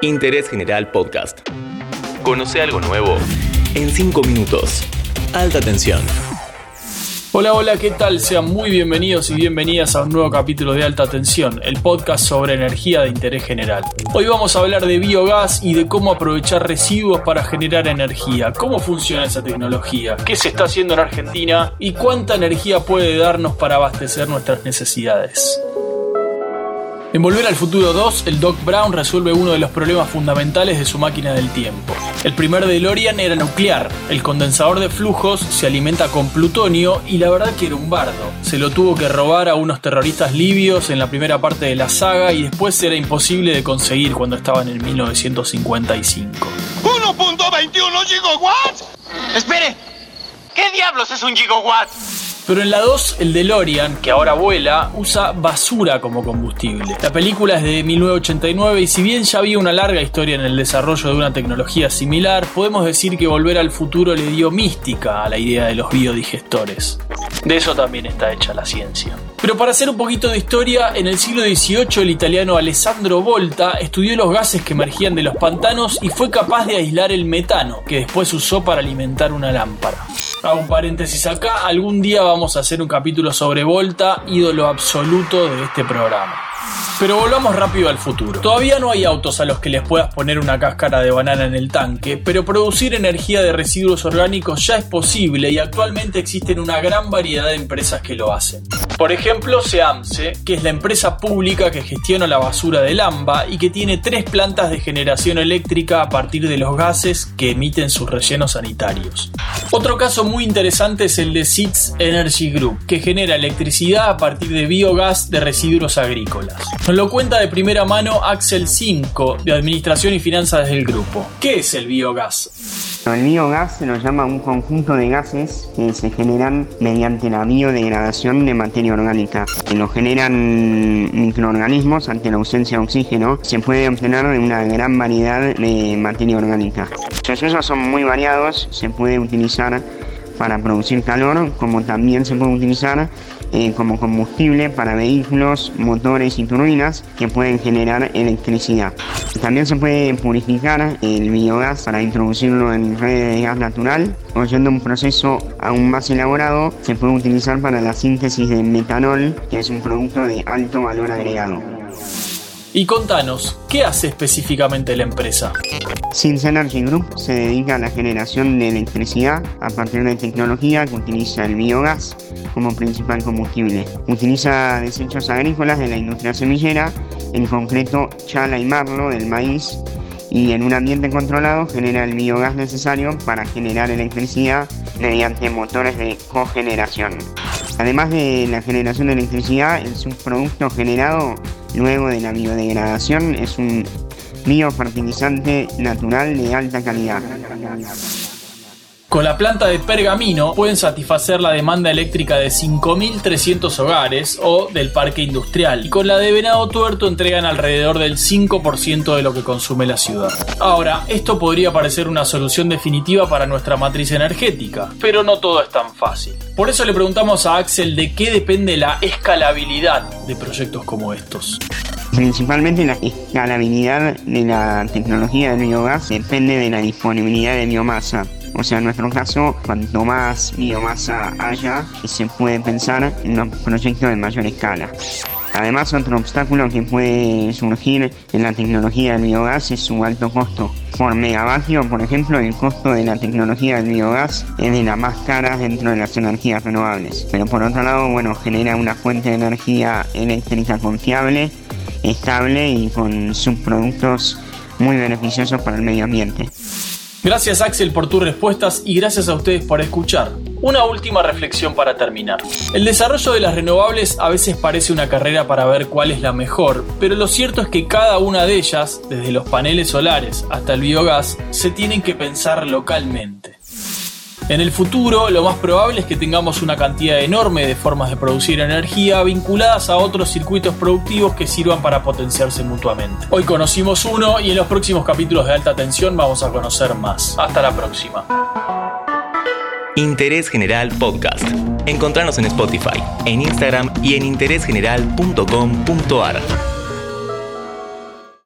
Interés General Podcast. Conoce algo nuevo en 5 minutos. Alta tensión. Hola, hola, ¿qué tal? Sean muy bienvenidos y bienvenidas a un nuevo capítulo de Alta Tensión, el podcast sobre energía de interés general. Hoy vamos a hablar de biogás y de cómo aprovechar residuos para generar energía, cómo funciona esa tecnología, qué se está haciendo en Argentina y cuánta energía puede darnos para abastecer nuestras necesidades. En Volver al Futuro 2, el Doc Brown resuelve uno de los problemas fundamentales de su máquina del tiempo. El primer DeLorean era nuclear, el condensador de flujos se alimenta con plutonio y la verdad que era un bardo. Se lo tuvo que robar a unos terroristas libios en la primera parte de la saga y después era imposible de conseguir cuando estaba en el 1955. ¿1.21 gigawatts? Espere, ¿qué diablos es un gigawatt? Pero en la 2, el DeLorean, que ahora vuela, usa basura como combustible. La película es de 1989 y si bien ya había una larga historia en el desarrollo de una tecnología similar, podemos decir que Volver al Futuro le dio mística a la idea de los biodigestores. De eso también está hecha la ciencia. Pero para hacer un poquito de historia, en el siglo XVIII el italiano Alessandro Volta estudió los gases que emergían de los pantanos y fue capaz de aislar el metano, que después usó para alimentar una lámpara. Hago un paréntesis acá, algún día vamos a hacer un capítulo sobre Volta, ídolo absoluto de este programa. Pero volvamos rápido al futuro. Todavía no hay autos a los que les puedas poner una cáscara de banana en el tanque, pero producir energía de residuos orgánicos ya es posible y actualmente existen una gran variedad de empresas que lo hacen. Por ejemplo, SEAMSE, que es la empresa pública que gestiona la basura del AMBA y que tiene tres plantas de generación eléctrica a partir de los gases que emiten sus rellenos sanitarios. Otro caso muy interesante es el de SITS Energy Group, que genera electricidad a partir de biogás de residuos agrícolas. Nos lo cuenta de primera mano Axel 5, de Administración y Finanzas del grupo. ¿Qué es el biogás? El biogás se nos llama un conjunto de gases que se generan mediante la biodegradación de materia orgánica. Que lo generan microorganismos ante la ausencia de oxígeno. Se puede obtener de una gran variedad de materia orgánica. Los usos son muy variados, se puede utilizar para producir calor, como también se puede utilizar eh, como combustible para vehículos, motores y turbinas que pueden generar electricidad. También se puede purificar el biogás para introducirlo en redes de gas natural o yendo un proceso aún más elaborado se puede utilizar para la síntesis de metanol que es un producto de alto valor agregado. Y contanos, ¿qué hace específicamente la empresa? Sins Energy Group se dedica a la generación de electricidad a partir de tecnología que utiliza el biogás como principal combustible. Utiliza desechos agrícolas de la industria semillera, en concreto chala y marlo del maíz, y en un ambiente controlado genera el biogás necesario para generar electricidad mediante motores de cogeneración. Además de la generación de electricidad, el subproducto generado luego de la biodegradación es un biofertilizante natural de alta calidad. Con la planta de pergamino pueden satisfacer la demanda eléctrica de 5.300 hogares o del parque industrial. Y con la de venado tuerto entregan alrededor del 5% de lo que consume la ciudad. Ahora, esto podría parecer una solución definitiva para nuestra matriz energética, pero no todo es tan fácil. Por eso le preguntamos a Axel de qué depende la escalabilidad de proyectos como estos. Principalmente la escalabilidad de la tecnología del biogás depende de la disponibilidad de biomasa. O sea, en nuestro caso, cuanto más biomasa haya, se puede pensar en un proyectos de mayor escala. Además, otro obstáculo que puede surgir en la tecnología del biogás es su alto costo. Por megavatio, por ejemplo, el costo de la tecnología del biogás es de las más caras dentro de las energías renovables. Pero por otro lado, bueno, genera una fuente de energía eléctrica confiable, estable y con subproductos muy beneficiosos para el medio ambiente. Gracias Axel por tus respuestas y gracias a ustedes por escuchar. Una última reflexión para terminar. El desarrollo de las renovables a veces parece una carrera para ver cuál es la mejor, pero lo cierto es que cada una de ellas, desde los paneles solares hasta el biogás, se tienen que pensar localmente. En el futuro, lo más probable es que tengamos una cantidad enorme de formas de producir energía vinculadas a otros circuitos productivos que sirvan para potenciarse mutuamente. Hoy conocimos uno y en los próximos capítulos de alta tensión vamos a conocer más. Hasta la próxima. Interés General Podcast. En Spotify, en Instagram y en.